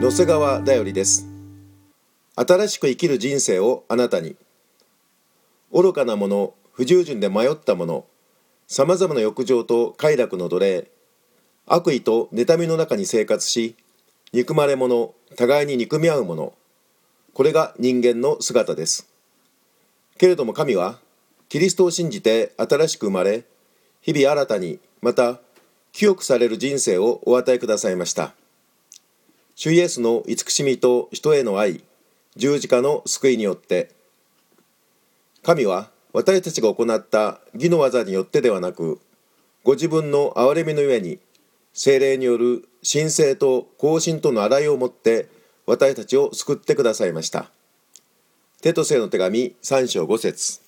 野瀬川だよりです。新しく生きる人生をあなたに。愚かなもの不従順で迷ったものさまざまな欲情と快楽の奴隷悪意と妬みの中に生活し憎まれ者互いに憎み合う者これが人間の姿です。けれども神はキリストを信じて新しく生まれ日々新たにまた清くされる人生をお与えくださいました。主イエスの慈しみと人への愛十字架の救いによって神は私たちが行った義の技によってではなくご自分の憐れみのゆえに精霊による神聖と更新との洗いをもって私たちを救ってくださいました。テトセの手紙3章5節